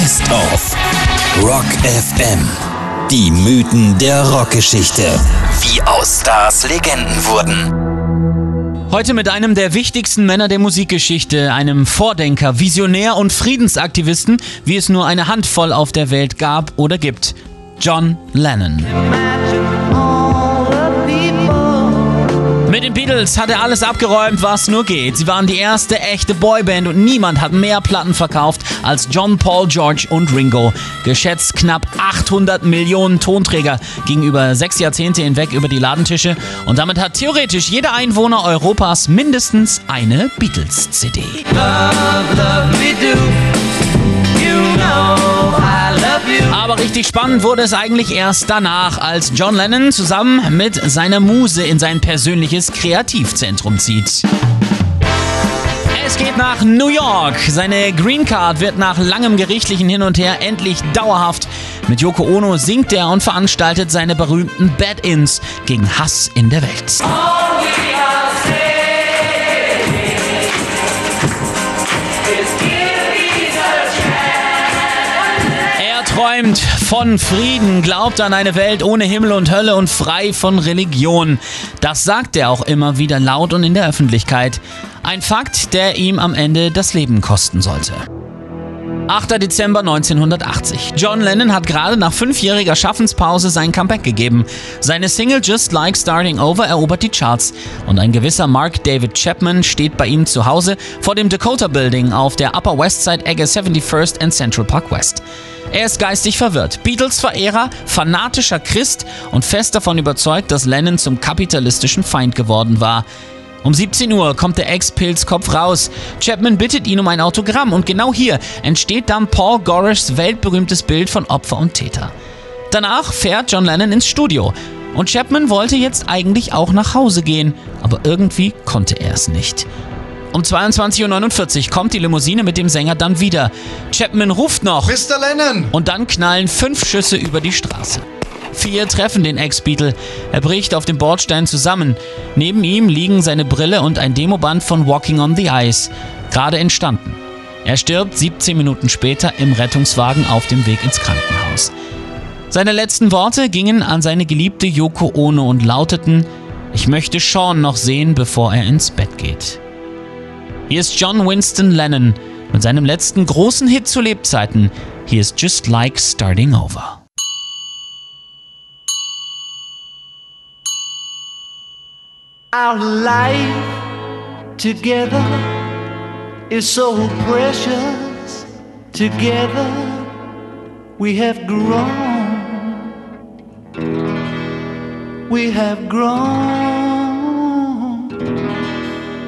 Best of Rock FM. Die Mythen der Rockgeschichte. Wie aus Stars Legenden wurden. Heute mit einem der wichtigsten Männer der Musikgeschichte, einem Vordenker, Visionär und Friedensaktivisten, wie es nur eine Handvoll auf der Welt gab oder gibt. John Lennon. Mit den Beatles hat er alles abgeräumt, was nur geht. Sie waren die erste echte Boyband und niemand hat mehr Platten verkauft als John, Paul, George und Ringo. Geschätzt knapp 800 Millionen Tonträger gingen über sechs Jahrzehnte hinweg über die Ladentische und damit hat theoretisch jeder Einwohner Europas mindestens eine Beatles-CD. Love, love aber richtig spannend wurde es eigentlich erst danach, als John Lennon zusammen mit seiner Muse in sein persönliches Kreativzentrum zieht. Es geht nach New York. Seine Green Card wird nach langem gerichtlichen Hin und Her endlich dauerhaft. Mit Yoko Ono singt er und veranstaltet seine berühmten Bad-Ins gegen Hass in der Welt. Träumt von Frieden, glaubt an eine Welt ohne Himmel und Hölle und frei von Religion. Das sagt er auch immer wieder laut und in der Öffentlichkeit. Ein Fakt, der ihm am Ende das Leben kosten sollte. 8. Dezember 1980. John Lennon hat gerade nach fünfjähriger Schaffenspause sein Comeback gegeben. Seine Single Just Like Starting Over erobert die Charts und ein gewisser Mark David Chapman steht bei ihm zu Hause vor dem Dakota Building auf der Upper West Side Ecke 71st and Central Park West. Er ist geistig verwirrt, Beatles-Verehrer, fanatischer Christ und fest davon überzeugt, dass Lennon zum kapitalistischen Feind geworden war. Um 17 Uhr kommt der Ex-Pilzkopf raus. Chapman bittet ihn um ein Autogramm und genau hier entsteht dann Paul Gorishs weltberühmtes Bild von Opfer und Täter. Danach fährt John Lennon ins Studio und Chapman wollte jetzt eigentlich auch nach Hause gehen, aber irgendwie konnte er es nicht. Um 22.49 Uhr kommt die Limousine mit dem Sänger dann wieder. Chapman ruft noch. Mr. Lennon! Und dann knallen fünf Schüsse über die Straße. Vier treffen den Ex-Beatle. Er bricht auf dem Bordstein zusammen. Neben ihm liegen seine Brille und ein Demoband von Walking on the Ice, gerade entstanden. Er stirbt 17 Minuten später im Rettungswagen auf dem Weg ins Krankenhaus. Seine letzten Worte gingen an seine geliebte Yoko Ono und lauteten: Ich möchte Sean noch sehen, bevor er ins Bett geht. Hier ist John Winston Lennon mit seinem letzten großen Hit zu Lebzeiten. Hier ist Just Like Starting Over. Our life together is so precious. Together we have grown. We have grown.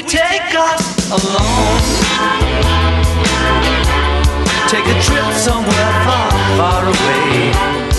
We take us alone. Take a trip somewhere far, far away.